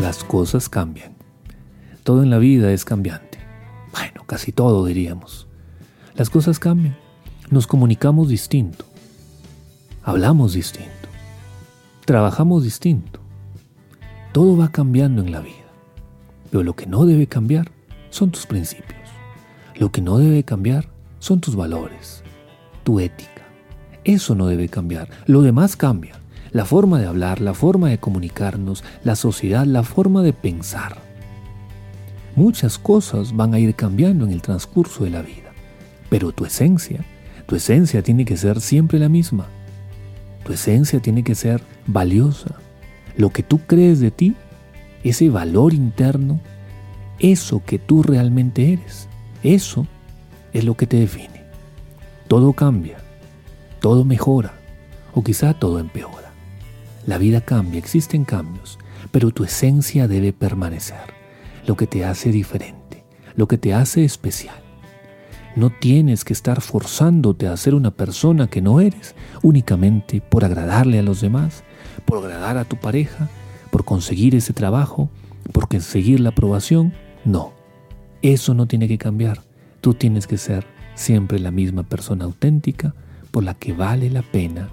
Las cosas cambian. Todo en la vida es cambiante. Bueno, casi todo diríamos. Las cosas cambian. Nos comunicamos distinto. Hablamos distinto. Trabajamos distinto. Todo va cambiando en la vida. Pero lo que no debe cambiar son tus principios. Lo que no debe cambiar son tus valores, tu ética. Eso no debe cambiar. Lo demás cambia. La forma de hablar, la forma de comunicarnos, la sociedad, la forma de pensar. Muchas cosas van a ir cambiando en el transcurso de la vida. Pero tu esencia, tu esencia tiene que ser siempre la misma. Tu esencia tiene que ser valiosa. Lo que tú crees de ti, ese valor interno, eso que tú realmente eres, eso es lo que te define. Todo cambia, todo mejora o quizá todo empeora. La vida cambia, existen cambios, pero tu esencia debe permanecer, lo que te hace diferente, lo que te hace especial. No tienes que estar forzándote a ser una persona que no eres únicamente por agradarle a los demás, por agradar a tu pareja, por conseguir ese trabajo, por conseguir la aprobación. No, eso no tiene que cambiar. Tú tienes que ser siempre la misma persona auténtica por la que vale la pena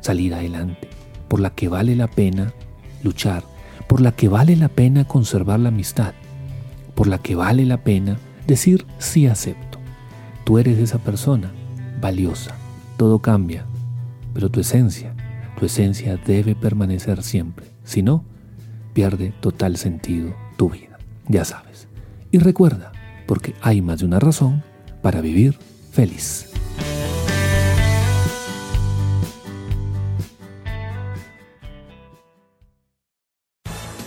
salir adelante, por la que vale la pena luchar, por la que vale la pena conservar la amistad, por la que vale la pena decir sí acepto. Tú eres esa persona valiosa, todo cambia, pero tu esencia, tu esencia debe permanecer siempre, si no, pierde total sentido tu vida, ya sabes. Y recuerda, porque hay más de una razón para vivir feliz.